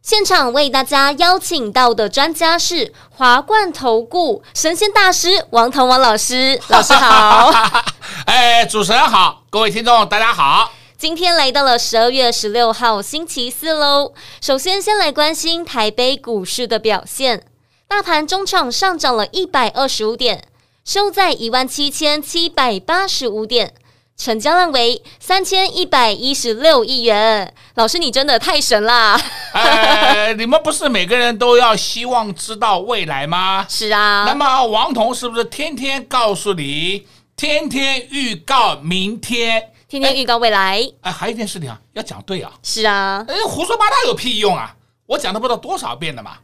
现场为大家邀请到的专家是华冠投顾神仙大师王腾王老师，老师好。哎，主持人好，各位听众大家好。今天来到了十二月十六号星期四喽。首先，先来关心台北股市的表现。大盘中场上涨了一百二十五点，收在一万七千七百八十五点，成交量为三千一百一十六亿元。老师，你真的太神啦！哎，你们不是每个人都要希望知道未来吗？是啊。那么王彤是不是天天告诉你，天天预告明天？天天预告未来，哎，哎，还有一件事情啊，要讲对啊。是啊，哎，胡说八道有屁用啊！我讲的不知道多少遍了嘛。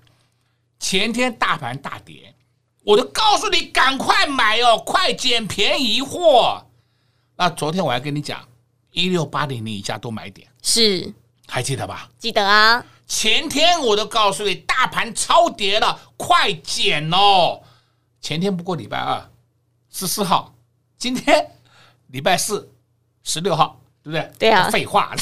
前天大盘大跌，我就告诉你赶快买哦，快捡便宜货。那昨天我还跟你讲，一六八零零以下多买点，是，还记得吧？记得啊。前天我都告诉你，大盘超跌了，快减哦。前天不过礼拜二，十四号，今天礼拜四。十六号，对不对？对啊。废话，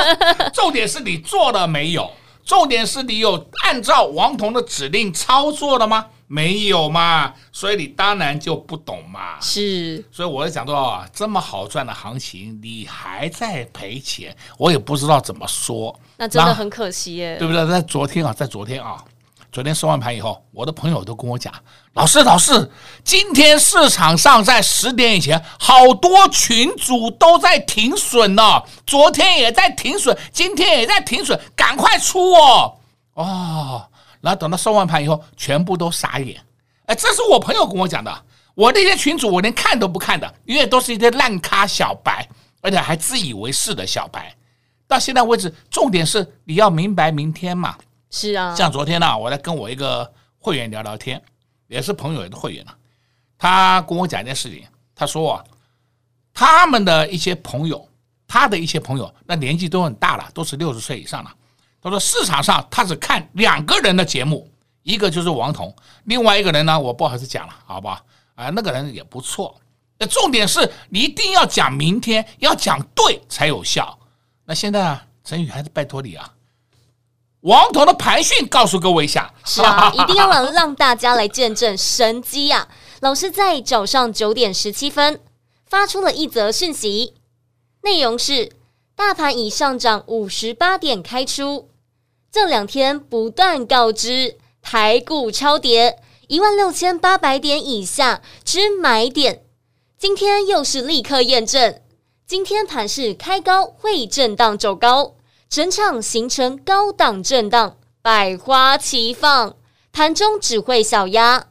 重点是你做了没有？重点是你有按照王彤的指令操作了吗？没有嘛，所以你当然就不懂嘛。是，所以我就讲到这么好赚的行情，你还在赔钱，我也不知道怎么说。那真的很可惜耶，对不对？在昨天啊，在昨天啊。昨天收完盘以后，我的朋友都跟我讲：“老师，老师，今天市场上在十点以前，好多群主都在停损呢。昨天也在停损，今天也在停损，赶快出哦！哦，然后等到收完盘以后，全部都傻眼。哎，这是我朋友跟我讲的。我那些群主我连看都不看的，因为都是一些烂咖小白，而且还自以为是的小白。到现在为止，重点是你要明白明天嘛。”是啊，像昨天呢、啊，我在跟我一个会员聊聊天，也是朋友的会员了、啊。他跟我讲一件事情，他说啊，他们的一些朋友，他的一些朋友，那年纪都很大了，都是六十岁以上了。他说市场上他只看两个人的节目，一个就是王彤，另外一个人呢，我不好意思讲了，好不好？啊，那个人也不错。那重点是你一定要讲明天，要讲对才有效。那现在啊，陈宇还是拜托你啊。王彤的盘讯告诉各位一下，是啊，一定要让让大家来见证神机呀、啊！老师在早上九点十七分发出了一则讯息，内容是：大盘已上涨五十八点开出，这两天不断告知台股超跌一万六千八百点以下之买点，今天又是立刻验证，今天盘势开高会震荡走高。整场形成高档震荡，百花齐放，盘中只会小压，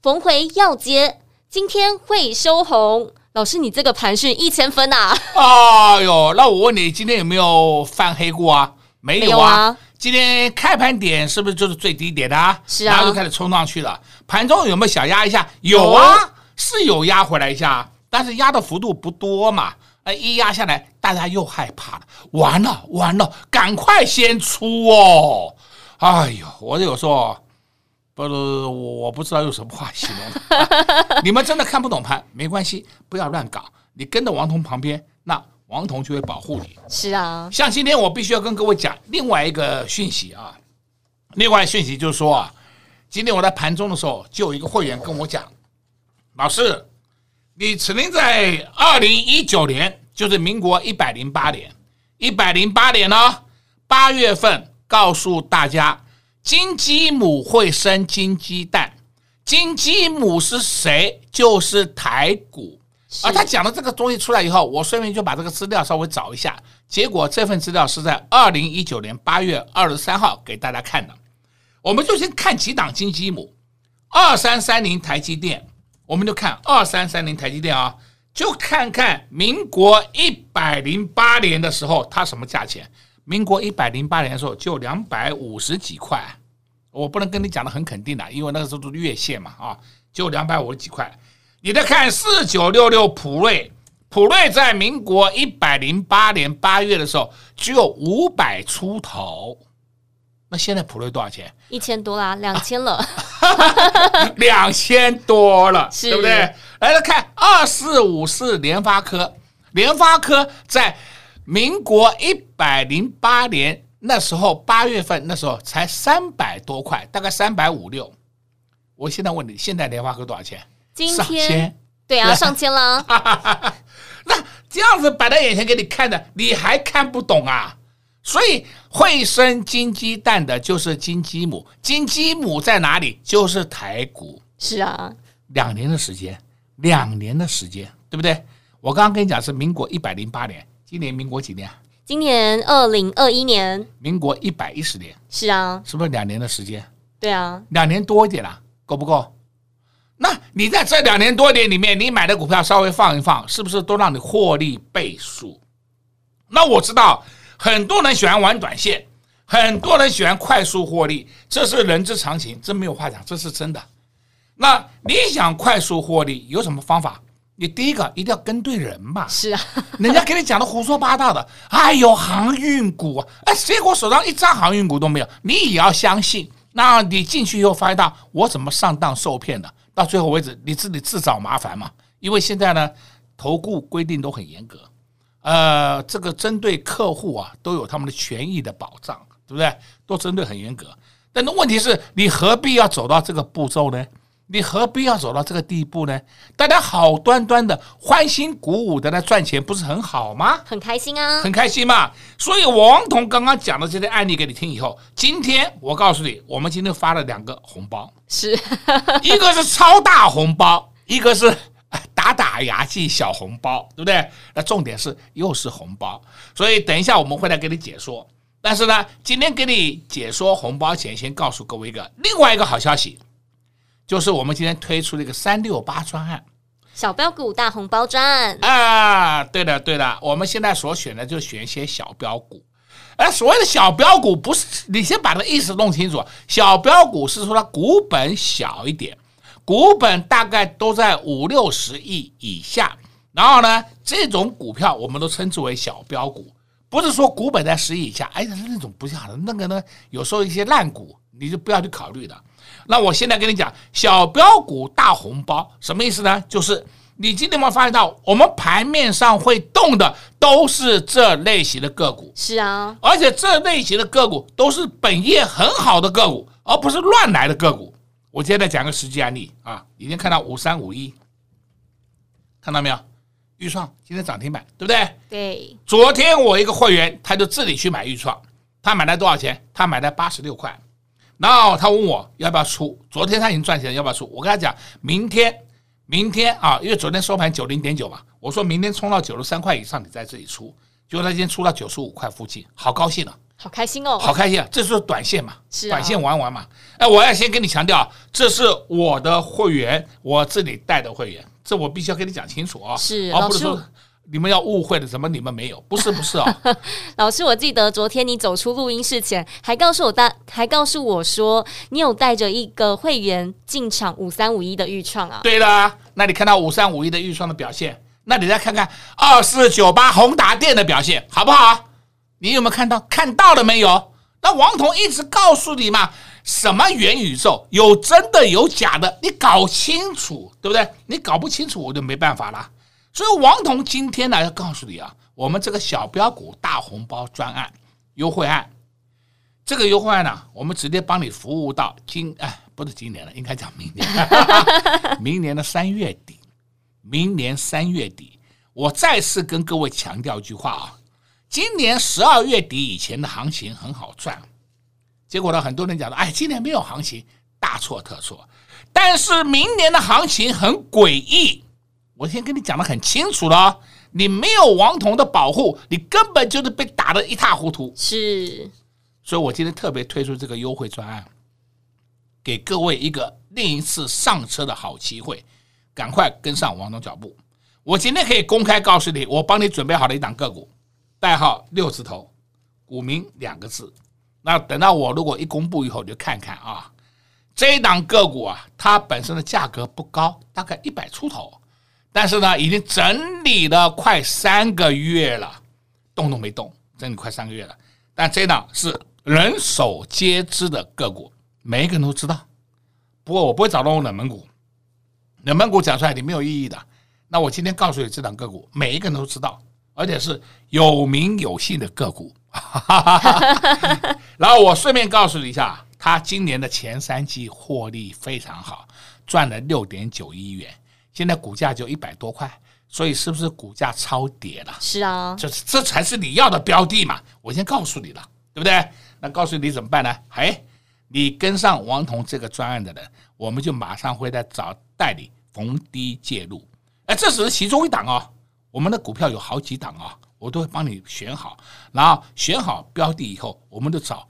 逢回要接，今天会收红。老师，你这个盘讯一千分啊！哎呦，那我问你，今天有没有翻黑过啊？没有啊。有啊，今天开盘点是不是就是最低点的啊？是啊。然后就开始冲上去了，盘中有没有小压一下？有啊，哦、是有压回来一下，但是压的幅度不多嘛。一压下来，大家又害怕了，完了完了，赶快先出哦！哎呦，我有时候不是我不知道用什么话形容、啊，你们真的看不懂盘没关系，不要乱搞，你跟着王彤旁边，那王彤就会保护你。是啊，像今天我必须要跟各位讲另外一个讯息啊，另外讯息就是说啊，今天我在盘中的时候，就有一个会员跟我讲，老师。你曾经在二零一九年，就是民国一百零八年，一百零八年呢，八月份告诉大家，金鸡母会生金鸡蛋，金鸡母是谁？就是台股。而他讲的这个东西出来以后，我顺便就把这个资料稍微找一下，结果这份资料是在二零一九年八月二十三号给大家看的。我们就先看几档金鸡母，二三三零台积电。我们就看二三三零台积电啊，就看看民国一百零八年的时候它什么价钱？民国一百零八年的时候就两百五十几块，我不能跟你讲的很肯定的，因为那个时候都是月线嘛啊，就两百五十几块。你再看四九六六普瑞，普瑞在民国一百零八年八月的时候只有五百出头，那现在普瑞多少钱？一千多啦，两千了，两千多了，对不对？来来看二四五四联发科，联发科在民国一百零八年那时候八月份那时候才三百多块，大概三百五六。我现在问你，现在联发科多少钱？今天上千对啊，上千了。那这样子摆在眼前给你看的，你还看不懂啊？所以会生金鸡蛋的就是金鸡母，金鸡母在哪里？就是台股。是啊，两年的时间，两年的时间，对不对？我刚刚跟你讲是民国一百零八年，今年民国几年？今年二零二一年，民国一百一十年，是啊，是不是两年的时间？对啊，两年多一点啦，够不够？那你在这两年多点里面，你买的股票稍微放一放，是不是都让你获利倍数？那我知道很多人喜欢玩短线，很多人喜欢快速获利，这是人之常情，这没有话讲，这是真的。那你想快速获利有什么方法？你第一个一定要跟对人嘛。是啊，人家给你讲的胡说八道的，哎呦，航运股啊，哎，结果手上一张航运股都没有，你也要相信。那你进去以后发现到我怎么上当受骗的？到最后为止，你自己自找麻烦嘛。因为现在呢，投顾规定都很严格，呃，这个针对客户啊，都有他们的权益的保障，对不对？都针对很严格。但是问题是，你何必要走到这个步骤呢？你何必要走到这个地步呢？大家好端端的、欢欣鼓舞的来赚钱，不是很好吗？很开心啊，很开心嘛。所以王彤刚刚讲的这些案例给你听以后，今天我告诉你，我们今天发了两个红包。是 一个是超大红包，一个是打打牙祭小红包，对不对？那重点是又是红包，所以等一下我们会来给你解说。但是呢，今天给你解说红包前，先告诉各位一个另外一个好消息，就是我们今天推出了一个三六八专案，小标股大红包专案啊！对的，对的，我们现在所选的就选一些小标股。而所谓的小标股，不是你先把这个意思弄清楚。小标股是说它股本小一点，股本大概都在五六十亿以下。然后呢，这种股票我们都称之为小标股，不是说股本在十亿以下。哎，那种不是好的，那个呢，有时候一些烂股你就不要去考虑了。那我现在跟你讲，小标股大红包什么意思呢？就是。你今天有没有发现到，我们盘面上会动的都是这类型的个股？是啊，而且这类型的个股都是本业很好的个股，而不是乱来的个股。我现在讲个实际案例啊，已经看到五三五一，看到没有？预创今天涨停板，对不对？对。昨天我一个会员，他就自己去买预创，他买了多少钱？他买了八十六块，然后他问我要不要出。昨天他已经赚钱了，要不要出？我跟他讲，明天。明天啊，因为昨天收盘九零点九嘛，我说明天冲到九十三块以上，你在这里出。结果他今天出到九十五块附近，好高兴啊，好开心哦，好开心啊！这是短线嘛，是短线玩玩嘛。哎，我要先跟你强调，这是我的会员，我这里带的会员，这我必须要跟你讲清楚啊，是，而不是说。你们要误会了，怎么你们没有？不是不是啊、哦，老师，我记得昨天你走出录音室前，还告诉我大，还告诉我说，你有带着一个会员进场五三五一的预创啊。对啦，那你看到五三五一的预创的表现，那你再看看二四九八宏达电的表现，好不好？你有没有看到？看到了没有？那王彤一直告诉你嘛，什么元宇宙有真的有假的，你搞清楚，对不对？你搞不清楚，我就没办法了。所以王彤今天呢要告诉你啊，我们这个小标股大红包专案优惠案，这个优惠案呢，我们直接帮你服务到今哎，不是今年了，应该讲明年，明年的三月底，明年三月底，我再次跟各位强调一句话啊，今年十二月底以前的行情很好赚，结果呢，很多人讲的，哎，今年没有行情，大错特错，但是明年的行情很诡异。我先跟你讲的很清楚了哦，你没有王彤的保护，你根本就是被打得一塌糊涂。是，所以我今天特别推出这个优惠专案，给各位一个另一次上车的好机会，赶快跟上王彤脚步。我今天可以公开告诉你，我帮你准备好了一档个股，代号六字头，股民两个字。那等到我如果一公布以后，你就看看啊，这一档个股啊，它本身的价格不高，大概一百出头，但是呢，已经整理了快三个月了，动都没动，整理快三个月了。但这一档是人手皆知的个股，每一个人都知道。不过我不会找到我冷门股，冷门股讲出来你没有意义的。那我今天告诉你，这档个股每一个人都知道，而且是有名有姓的个股。然后我顺便告诉你一下，他今年的前三季获利非常好，赚了六点九亿元，现在股价就一百多块，所以是不是股价超跌了？是啊，这这才是你要的标的嘛。我先告诉你了，对不对？那告诉你怎么办呢？哎。你跟上王彤这个专案的人，我们就马上会来找代理逢低介入。哎，这只是其中一档哦，我们的股票有好几档啊，我都会帮你选好，然后选好标的以后，我们就找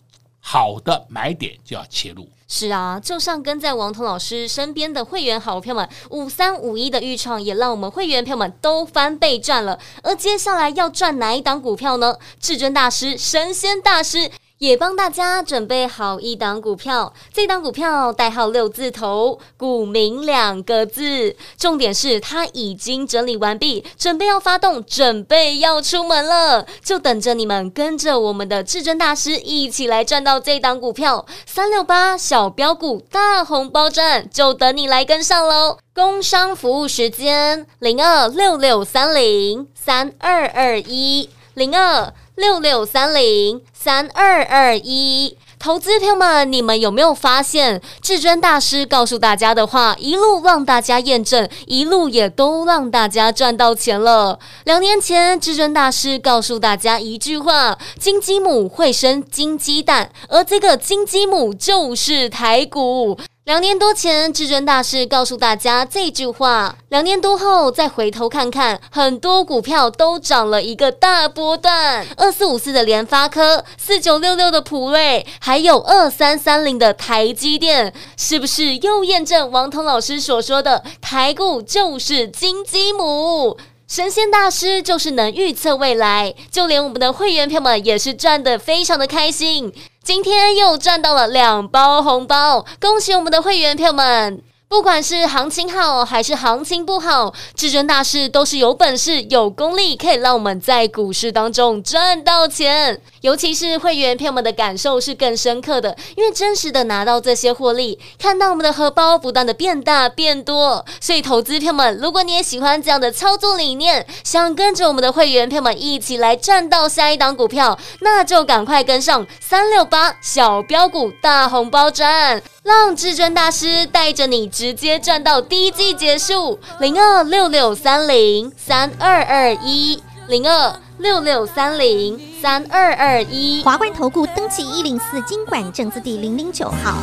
好的买点就要切入。是啊，就像跟在王彤老师身边的会员好朋友们，五三五一的预创也让我们会员朋友们都翻倍赚了。而接下来要赚哪一档股票呢？至尊大师、神仙大师。也帮大家准备好一档股票，这档股票代号六字头，股名两个字，重点是它已经整理完毕，准备要发动，准备要出门了，就等着你们跟着我们的至尊大师一起来赚到这档股票。三六八小标股大红包赚，就等你来跟上喽！工商服务时间零二六六三零三二二一零二。六六三零三二二一，投资朋友们，你们有没有发现，至尊大师告诉大家的话，一路让大家验证，一路也都让大家赚到钱了。两年前，至尊大师告诉大家一句话：金鸡母会生金鸡蛋，而这个金鸡母就是台股。两年多前，至尊大师告诉大家这句话。两年多后，再回头看看，很多股票都涨了一个大波段。二四五四的联发科，四九六六的普瑞，还有二三三零的台积电，是不是又验证王彤老师所说的台股就是金鸡母？神仙大师就是能预测未来，就连我们的会员朋友们也是赚得非常的开心。今天又赚到了两包红包，恭喜我们的会员朋友们！不管是行情好还是行情不好，至尊大师都是有本事、有功力，可以让我们在股市当中赚到钱。尤其是会员朋友们的感受是更深刻的，因为真实的拿到这些获利，看到我们的荷包不断的变大变多。所以，投资朋友们，如果你也喜欢这样的操作理念，想跟着我们的会员朋友们一起来赚到下一档股票，那就赶快跟上三六八小标股大红包赚。让至尊大师带着你直接赚到第一季结束。零二六六三零三二二一，零二六六三零三二二一。华冠投顾登记一零四经管证字第零零九号。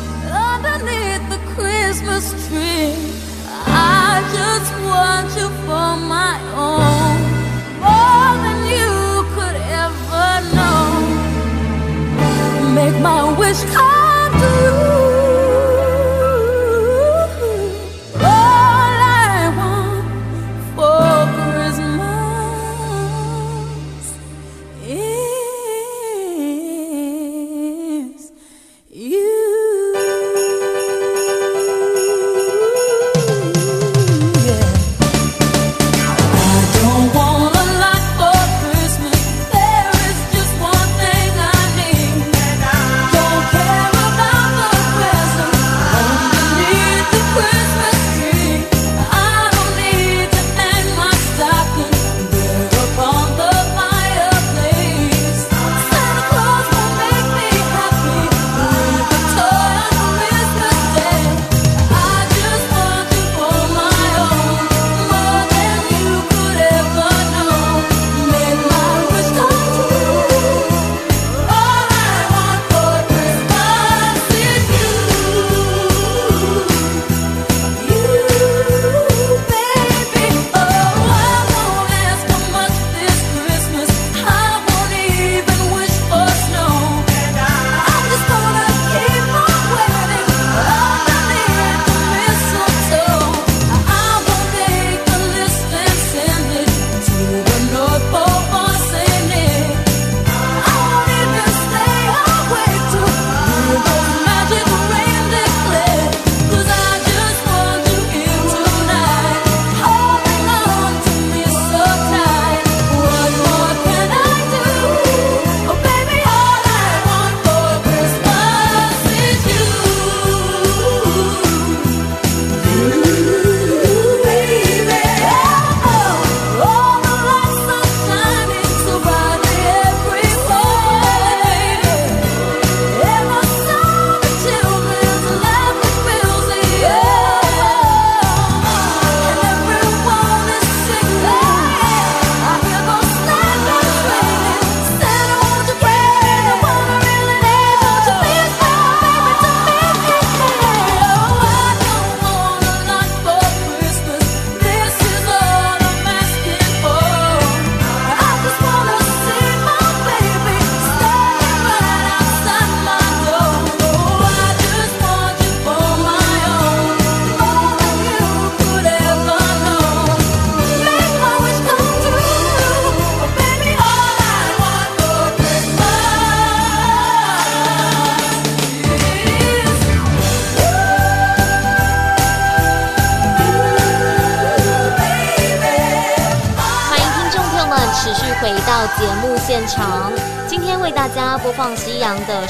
Make my wish come true.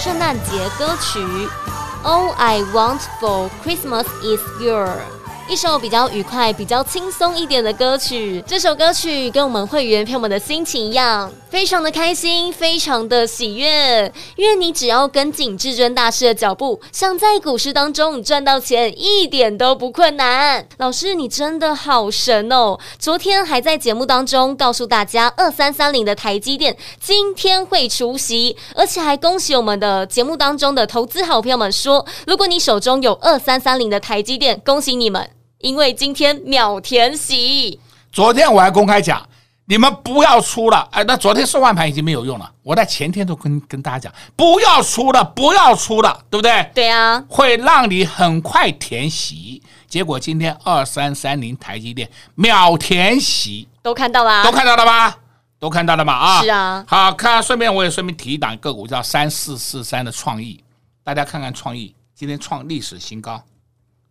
圣诞节歌曲《All I Want for Christmas Is You》。 一首比较愉快、比较轻松一点的歌曲。这首歌曲跟我们会员朋友们的心情一样，非常的开心，非常的喜悦。因为你只要跟紧至尊大师的脚步，想在股市当中赚到钱，一点都不困难。老师，你真的好神哦！昨天还在节目当中告诉大家，二三三零的台积电今天会除息，而且还恭喜我们的节目当中的投资好朋友们说，如果你手中有二三三零的台积电，恭喜你们。因为今天秒填席，昨天我还公开讲，你们不要出了。哎，那昨天收完盘已经没有用了。我在前天都跟跟大家讲，不要出了，不要出了，对不对？对啊，会让你很快填席。结果今天二三三零台积电秒填席，都看到了，都看到了吧？都看到了吗？啊，是啊。好看，顺便我也顺便提一档个股，叫三四四三的创意，大家看看创意今天创历史新高。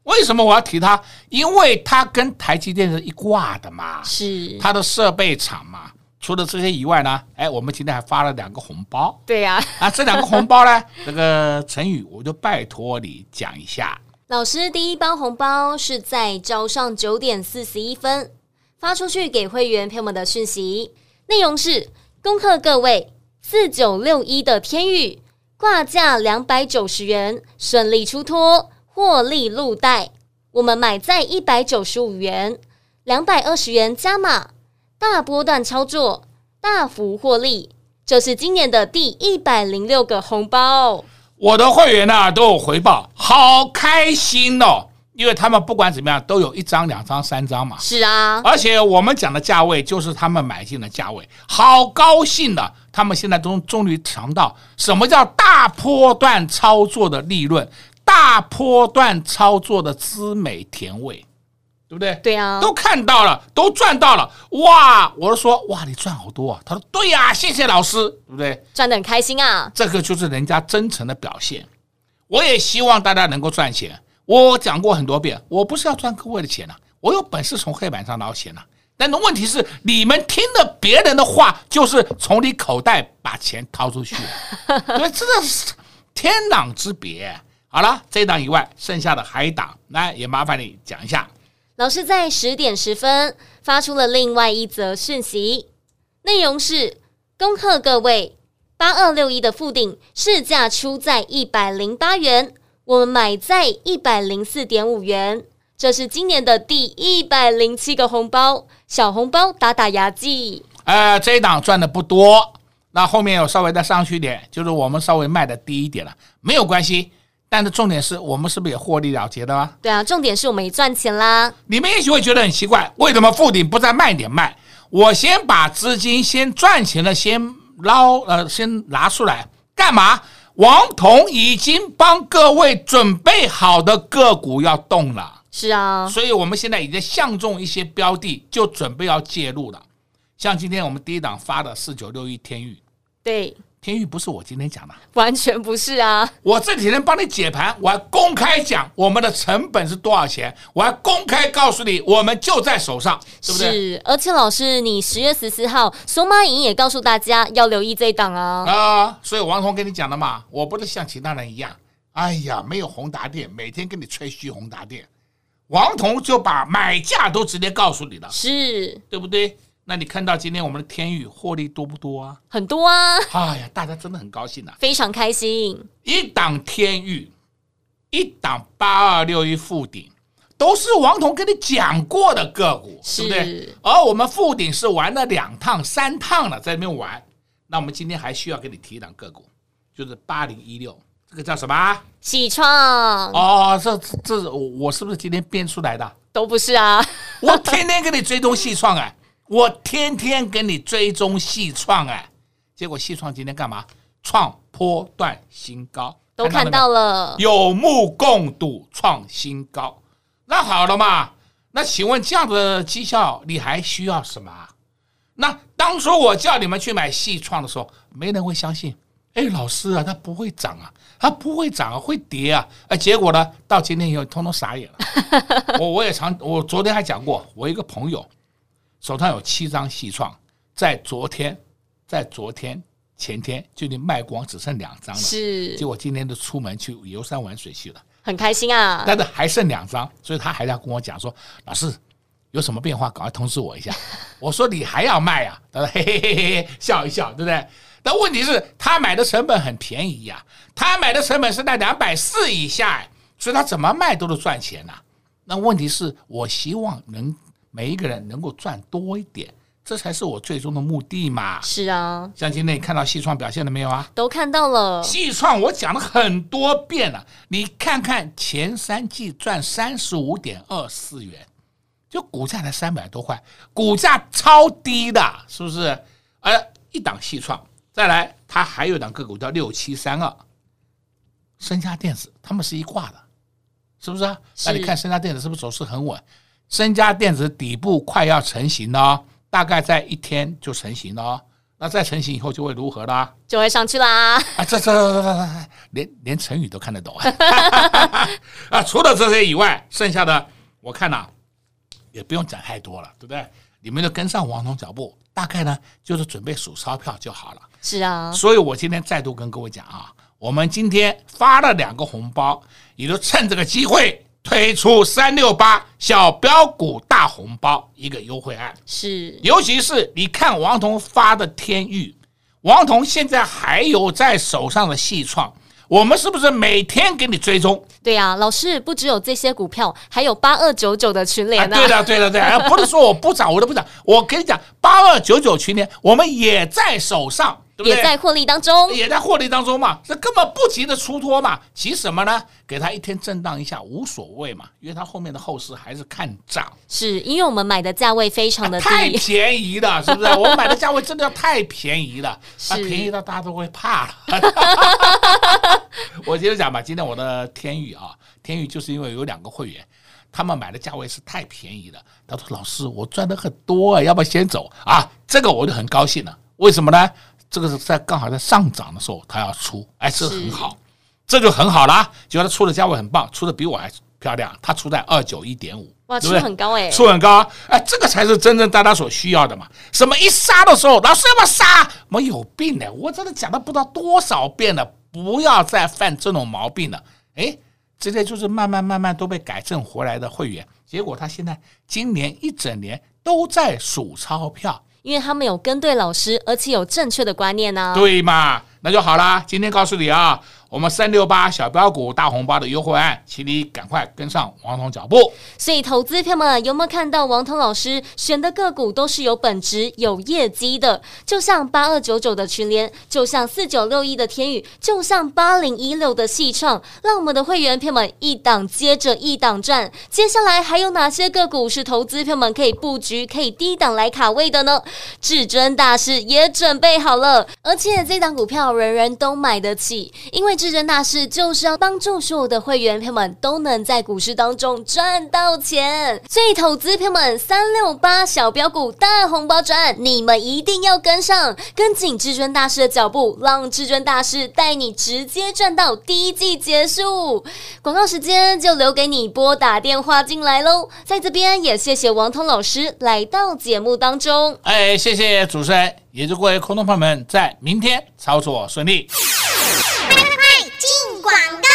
为什么我要提它？因为它跟台积电是一挂的嘛，是它的设备厂嘛。除了这些以外呢，哎，我们今天还发了两个红包。对呀，啊，这两个红包呢，这个成语我就拜托你讲一下。老师，第一包红包是在早上九点四十一分发出去给会员朋友们的讯息，内容是恭贺各位四九六一的天宇挂价两百九十元顺利出脱。获利入袋，我们买在一百九十五元，两百二十元加码，大波段操作，大幅获利，这是今年的第一百零六个红包。我的会员呢、啊、都有回报，好开心哦！因为他们不管怎么样，都有一张、两张、三张嘛。是啊，而且我们讲的价位就是他们买进的价位，好高兴的。他们现在都终于尝到什么叫大波段操作的利润。大波段操作的滋美甜味，对不对？对啊，都看到了，都赚到了，哇！我就说，哇，你赚好多啊！他说，对呀，谢谢老师，对不对？赚的很开心啊！这个就是人家真诚的表现。我也希望大家能够赚钱。我讲过很多遍，我不是要赚各位的钱啊，我有本事从黑板上捞钱啊。但是问题是，你们听了别人的话，就是从你口袋把钱掏出去，因为这是天壤之别。好了，这一档以外，剩下的还一档，来也麻烦你讲一下。老师在十点十分发出了另外一则讯息，内容是：恭贺各位，八二六一的附顶市价出在一百零八元，我们买在一百零四点五元，这是今年的第一百零七个红包，小红包打打牙祭。呃，这一档赚的不多，那后面有稍微再上去一点，就是我们稍微卖的低一点了，没有关系。但是重点是我们是不是也获利了结的吗？对啊，重点是我们也赚钱啦。你们也许会觉得很奇怪，为什么富顶不在卖点卖？我先把资金先赚钱了，先捞呃，先拿出来干嘛？王彤已经帮各位准备好的个股要动了。是啊，所以我们现在已经相中一些标的，就准备要介入了。像今天我们第一档发的四九六一天钰，对。天玉不是我今天讲的，完全不是啊！我这几天帮你解盘，我还公开讲我们的成本是多少钱，我还公开告诉你，我们就在手上，对不对？是，而且老师，你十月十四号索马影也告诉大家要留意这一档啊！啊，所以王彤跟你讲的嘛，我不是像其他人一样，哎呀，没有宏达电，每天跟你吹嘘宏达电，王彤就把买价都直接告诉你了，是对不对？那你看到今天我们的天钰获利多不多啊？很多啊！哎呀，大家真的很高兴呐、啊，非常开心。一档天钰，一档八二六一附顶，都是王彤跟你讲过的个股，是对不对？而我们富鼎是玩了两趟、三趟了，在那边玩。那我们今天还需要给你提一档个股，就是八零一六，这个叫什么？喜创。哦，这这我是不是今天编出来的？都不是啊，我天天给你追踪矽创哎。我天天跟你追踪细创哎，结果细创今天干嘛？创波段新高，都看到了，有目共睹，创新高。那好了嘛，那请问这样的绩效你还需要什么？那当初我叫你们去买细创的时候，没人会相信。哎，老师啊，它不会涨啊，它不会涨啊，会跌啊。哎，结果呢，到今天以后，通通傻眼了。我我也常，我昨天还讲过，我一个朋友。手上有七张矽创，在昨天在昨天前天就已经卖光，只剩两张了。是，结果今天都出门去游山玩水去了，很开心啊。但是还剩两张，所以他还要跟我讲说：“老师有什么变化，赶快通知我一下。”我说：“你还要卖啊？”他说：“嘿嘿嘿嘿，笑一笑，对不对？”但问题是，他买的成本很便宜呀、啊，他买的成本是在两百四以下，所以他怎么卖都是赚钱呐、啊。那问题是我希望能每一个人能够赚多一点。这才是我最终的目的嘛！是啊，像今天你看到西创表现了没有啊？都看到了。西创我讲了很多遍了，你看看前三季赚三十五点二四元，就股价才三百多块，股价超低的，是不是？而一档西创，再来它还有一档个股叫六七三二，升佳电子，他们是一挂的，是不是啊？那你看升佳电子是不是走势很稳？升佳电子底部快要成型了。大概在一天就成型了，哦，那再成型以后就会如何啦？就会上去啦！啊，这这这这连连成语都看得懂啊！啊，除了这些以外，剩下的我看呐，也不用讲太多了，对不对？你们就跟上王总脚步，大概呢就是准备数钞票就好了。是啊，所以我今天再度跟各位讲啊，我们今天发了两个红包，也就趁这个机会。推出三六八小标股大红包一个优惠案，是，尤其是你看王彤发的天域，王彤现在还有在手上的矽创，我们是不是每天给你追踪？对呀、啊，老师不只有这些股票，还有八二九九的群联。对的，对的，对的，不是说我不涨，我都不涨。我跟你讲，八二九九群联，我们也在手上。对对，也在获利当中，也在获利当中嘛，这根本不急着出脱嘛，急什么呢？给他一天震荡一下无所谓嘛，因为他后面的后市还是看涨。是因为我们买的价位非常的低，太便宜了，是不是？我们买的价位真的要太便宜了，是啊，便宜到大家都会怕了。我接着讲吧，今天我的天宇啊，天宇就是因为有两个会员，他们买的价位是太便宜了。他说：“老师，我赚的很多啊，要不要先走啊？”这个我就很高兴了，为什么呢？这个是在刚好在上涨的时候，他要出，哎，这很好，这就很好啦。结果他出的价位很棒，出的比我还漂亮。他出在二九一点五，哇，出很高哎，出很高，哎，这个才是真正大家所需要的嘛。什么一杀的时候，老师要不要杀？我有病的，我真的讲了不知道多少遍了，不要再犯这种毛病了。哎，这些就是慢慢慢慢都被改正回来的会员，结果他现在今年一整年都在数钞票。因为他们有跟对老师，而且有正确的观念呢、对嘛，那就好啦。今天告诉你啊。我们三六八小标股大红包的优惠案，请你赶快跟上王彤脚步。所以，投资票们有没有看到王彤老师选的个股都是有本质、有业绩的？就像八二九九的群联，就像四九六一的天宇，就像八零一六的矽创，让我们的会员票们一档接着一档赚。接下来还有哪些个股是投资票们可以布局、可以低档来卡位的呢？至尊大师也准备好了，而且这档股票人人都买得起，因为。至尊大师就是要帮助所有的会员朋友们都能在股市当中赚到钱，所以投资朋友们三六八小标股大红包赚，你们一定要跟上，跟紧至尊大师的脚步，让至尊大师带你直接赚到第一季结束。广告时间就留给你拨打电话进来喽，在这边也谢谢王通老师来到节目当中，哎，谢谢主持人，也祝各位空头朋友们在明天操作顺利。广告。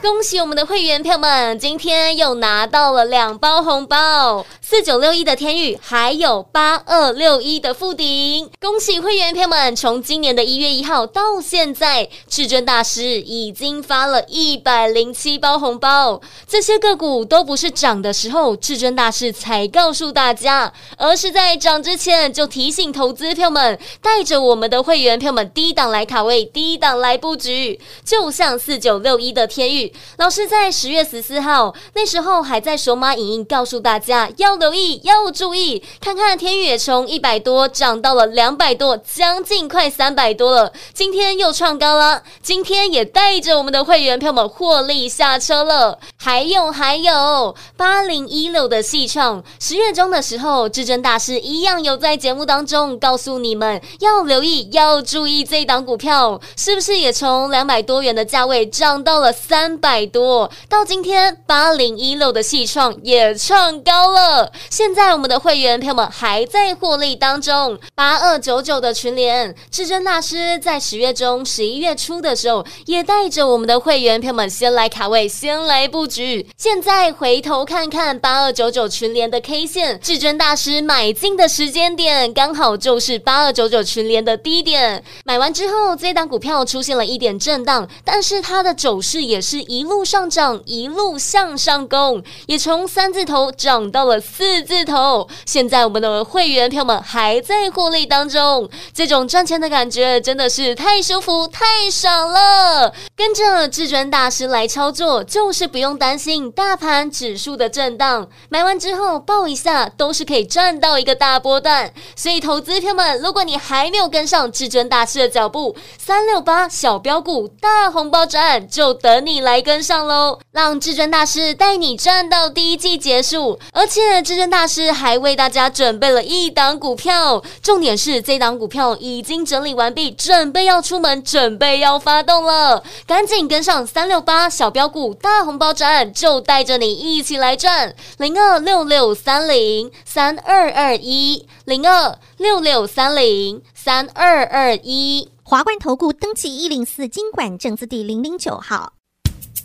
恭喜我们的会员票们，今天又拿到了两包红包，四九六一的天钰，还有八二六一的富鼎。恭喜会员票们，从今年的一月一号到现在，至尊大师已经发了一百零七包红包。这些个股都不是涨的时候，至尊大师才告诉大家，而是在涨之前就提醒投资票们，带着我们的会员票们低档来卡位，低档来布局，就像四九六一的天老师在十月十四号那时候还在索马影音告诉大家要留意要注意，看看天宇也从一百多涨到了两百多，将近快三百多了。今天又创高了，今天也带着我们的会员票们获利下车了。还有还有八零一六的戏创，十月中的时候，至尊大师一样有在节目当中告诉你们要留意要注意这一档股票，是不是也从两百多元的价位涨到了三百多，到今天八零一六的戏创也创高了，了。现在我们的会员朋友们还在获利当中，八二九九的群联，至尊大师在十月中、十一月初的时候，也带着我们的会员朋友们先来卡位，先来布局。现在回头看看八二九九群联的 K 线，至尊大师买进的时间点刚好就是八二九九群联的低点。买完之后，这档股票出现了一点震荡，但是它的走势也是一路上涨，一路向上攻，也从三字头涨到了四字头。现在我们的会员票们还在获利当中，这种赚钱的感觉真的是太舒服、太爽了。跟着至尊大师来操作，就是不用担心大盘指数的震荡，买完之后抱一下都是可以赚到一个大波段。所以，投资朋友们，如果你还没有跟上至尊大师的脚步，三六八小标股大红包赚就等你来跟上喽！让至尊大师带你赚到第一季结束，而且至尊大师还为大家准备了一档股票，重点是这档股票已经整理完毕，准备要出门，准备要发动了，赶紧跟上三六八小标股大红包赚，就带着你一起来赚！零二六六三零三二二一零二六六三零三二二一。华冠投顾登记一零四金管证字第零零九号。